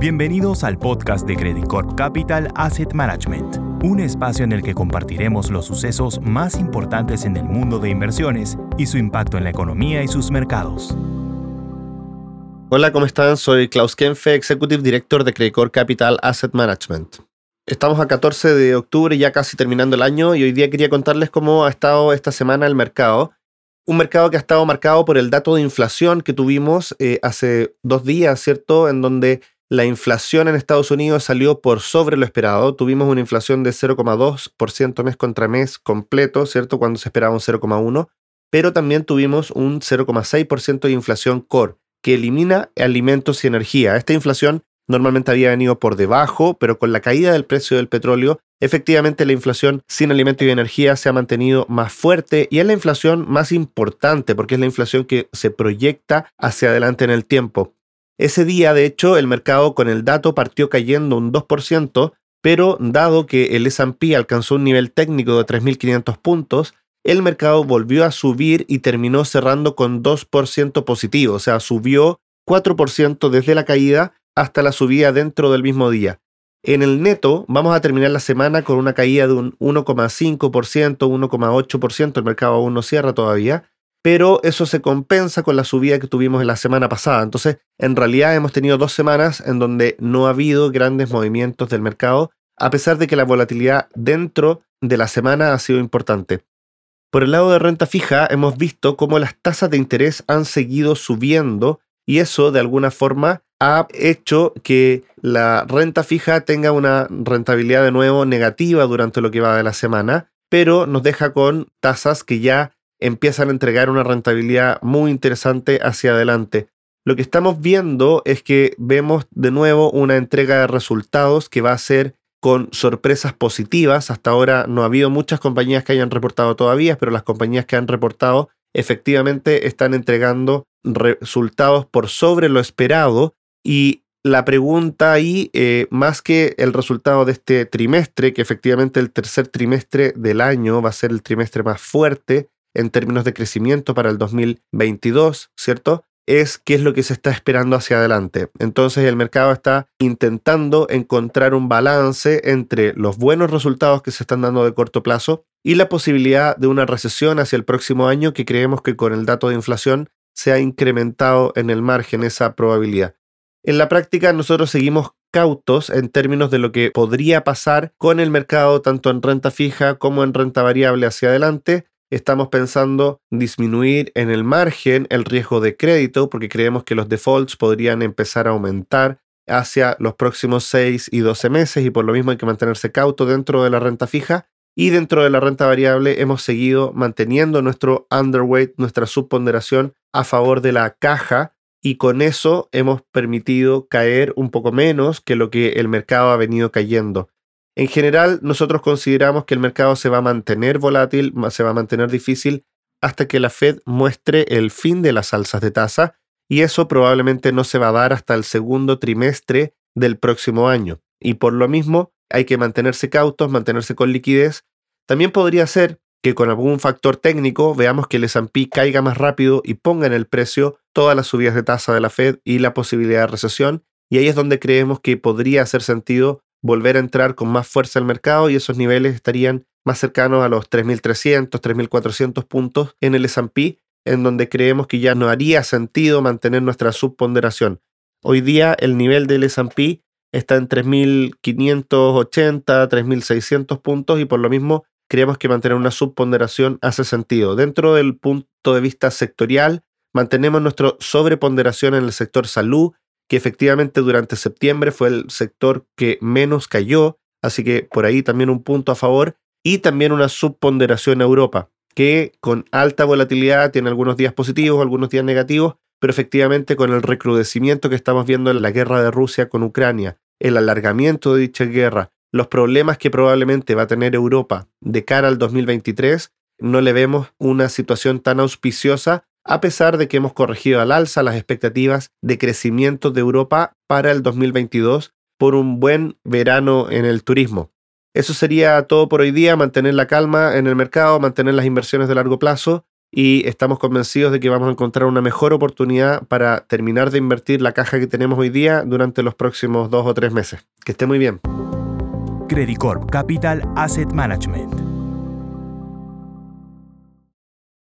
Bienvenidos al podcast de Credit Corp Capital Asset Management, un espacio en el que compartiremos los sucesos más importantes en el mundo de inversiones y su impacto en la economía y sus mercados. Hola, ¿cómo están? Soy Klaus Kenfe, Executive Director de Credit Corp Capital Asset Management. Estamos a 14 de octubre, ya casi terminando el año, y hoy día quería contarles cómo ha estado esta semana el mercado. Un mercado que ha estado marcado por el dato de inflación que tuvimos eh, hace dos días, ¿cierto? En donde la inflación en Estados Unidos salió por sobre lo esperado. Tuvimos una inflación de 0,2% mes contra mes completo, ¿cierto? Cuando se esperaba un 0,1%. Pero también tuvimos un 0,6% de inflación core, que elimina alimentos y energía. Esta inflación normalmente había venido por debajo, pero con la caída del precio del petróleo, efectivamente la inflación sin alimentos y energía se ha mantenido más fuerte y es la inflación más importante porque es la inflación que se proyecta hacia adelante en el tiempo. Ese día, de hecho, el mercado con el dato partió cayendo un 2%, pero dado que el SP alcanzó un nivel técnico de 3.500 puntos, el mercado volvió a subir y terminó cerrando con 2% positivo, o sea, subió 4% desde la caída hasta la subida dentro del mismo día. En el neto vamos a terminar la semana con una caída de un 1,5%, 1,8%, el mercado aún no cierra todavía, pero eso se compensa con la subida que tuvimos en la semana pasada. Entonces, en realidad hemos tenido dos semanas en donde no ha habido grandes movimientos del mercado, a pesar de que la volatilidad dentro de la semana ha sido importante. Por el lado de renta fija, hemos visto cómo las tasas de interés han seguido subiendo y eso de alguna forma ha hecho que la renta fija tenga una rentabilidad de nuevo negativa durante lo que va de la semana, pero nos deja con tasas que ya empiezan a entregar una rentabilidad muy interesante hacia adelante. Lo que estamos viendo es que vemos de nuevo una entrega de resultados que va a ser con sorpresas positivas. Hasta ahora no ha habido muchas compañías que hayan reportado todavía, pero las compañías que han reportado efectivamente están entregando resultados por sobre lo esperado y la pregunta ahí, eh, más que el resultado de este trimestre, que efectivamente el tercer trimestre del año va a ser el trimestre más fuerte, en términos de crecimiento para el 2022, ¿cierto? Es qué es lo que se está esperando hacia adelante. Entonces el mercado está intentando encontrar un balance entre los buenos resultados que se están dando de corto plazo y la posibilidad de una recesión hacia el próximo año que creemos que con el dato de inflación se ha incrementado en el margen esa probabilidad. En la práctica nosotros seguimos cautos en términos de lo que podría pasar con el mercado tanto en renta fija como en renta variable hacia adelante estamos pensando disminuir en el margen el riesgo de crédito porque creemos que los defaults podrían empezar a aumentar hacia los próximos 6 y 12 meses y por lo mismo hay que mantenerse cauto dentro de la renta fija y dentro de la renta variable hemos seguido manteniendo nuestro underweight, nuestra subponderación a favor de la caja y con eso hemos permitido caer un poco menos que lo que el mercado ha venido cayendo. En general, nosotros consideramos que el mercado se va a mantener volátil, se va a mantener difícil hasta que la Fed muestre el fin de las alzas de tasa y eso probablemente no se va a dar hasta el segundo trimestre del próximo año. Y por lo mismo, hay que mantenerse cautos, mantenerse con liquidez. También podría ser que con algún factor técnico veamos que el S&P caiga más rápido y ponga en el precio todas las subidas de tasa de la Fed y la posibilidad de recesión. Y ahí es donde creemos que podría hacer sentido volver a entrar con más fuerza al mercado y esos niveles estarían más cercanos a los 3.300, 3.400 puntos en el S&P, en donde creemos que ya no haría sentido mantener nuestra subponderación. Hoy día el nivel del S&P está en 3.580, 3.600 puntos y por lo mismo creemos que mantener una subponderación hace sentido. Dentro del punto de vista sectorial, mantenemos nuestra sobreponderación en el sector salud que efectivamente durante septiembre fue el sector que menos cayó, así que por ahí también un punto a favor, y también una subponderación a Europa, que con alta volatilidad tiene algunos días positivos, algunos días negativos, pero efectivamente con el recrudecimiento que estamos viendo en la guerra de Rusia con Ucrania, el alargamiento de dicha guerra, los problemas que probablemente va a tener Europa de cara al 2023, no le vemos una situación tan auspiciosa a pesar de que hemos corregido al alza las expectativas de crecimiento de Europa para el 2022 por un buen verano en el turismo. Eso sería todo por hoy día, mantener la calma en el mercado, mantener las inversiones de largo plazo y estamos convencidos de que vamos a encontrar una mejor oportunidad para terminar de invertir la caja que tenemos hoy día durante los próximos dos o tres meses. Que esté muy bien. Credit Corp Capital Asset Management